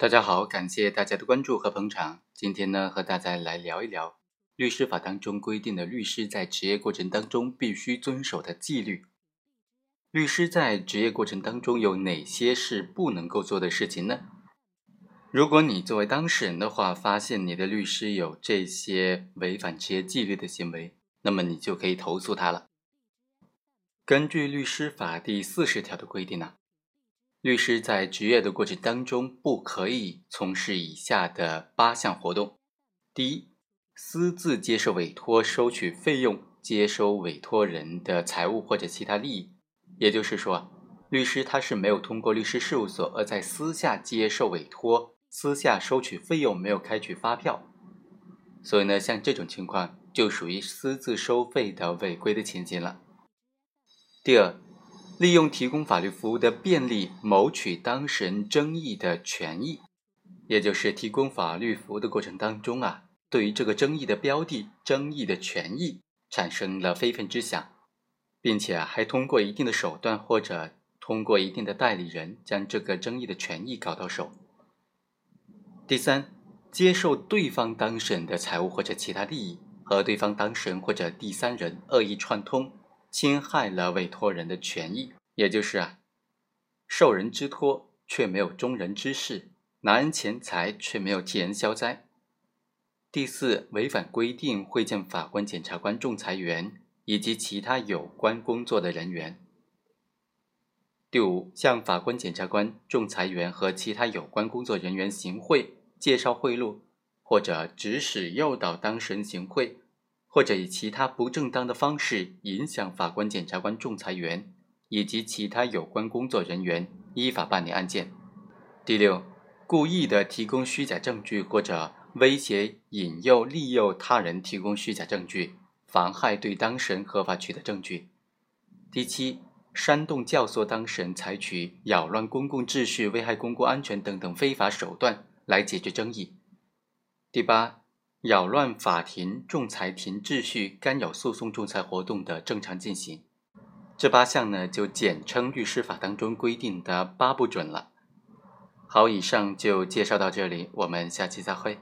大家好，感谢大家的关注和捧场。今天呢，和大家来聊一聊律师法当中规定的律师在执业过程当中必须遵守的纪律。律师在执业过程当中有哪些是不能够做的事情呢？如果你作为当事人的话，发现你的律师有这些违反职业纪律的行为，那么你就可以投诉他了。根据律师法第四十条的规定呢。律师在执业的过程当中，不可以从事以下的八项活动：第一，私自接受委托、收取费用、接收委托人的财物或者其他利益。也就是说，律师他是没有通过律师事务所，而在私下接受委托、私下收取费用，没有开取发票。所以呢，像这种情况就属于私自收费的违规的情形了。第二。利用提供法律服务的便利谋取当事人争议的权益，也就是提供法律服务的过程当中啊，对于这个争议的标的、争议的权益产生了非分之想，并且还通过一定的手段或者通过一定的代理人将这个争议的权益搞到手。第三，接受对方当事人的财物或者其他利益，和对方当事人或者第三人恶意串通。侵害了委托人的权益，也就是啊，受人之托却没有忠人之事，拿人钱财却没有替人消灾。第四，违反规定会见法官、检察官、仲裁员以及其他有关工作的人员。第五，向法官、检察官、仲裁员和其他有关工作人员行贿、介绍贿赂，或者指使诱导当事人行贿。或者以其他不正当的方式影响法官、检察官、仲裁员以及其他有关工作人员依法办理案件。第六，故意的提供虚假证据或者威胁、引诱、利诱他人提供虚假证据，妨害对当事人合法取得证据。第七，煽动、教唆当事人采取扰乱公共秩序、危害公共安全等等非法手段来解决争议。第八。扰乱法庭、仲裁庭秩序，干扰诉讼仲裁活动的正常进行，这八项呢，就简称律师法当中规定的八不准了。好，以上就介绍到这里，我们下期再会。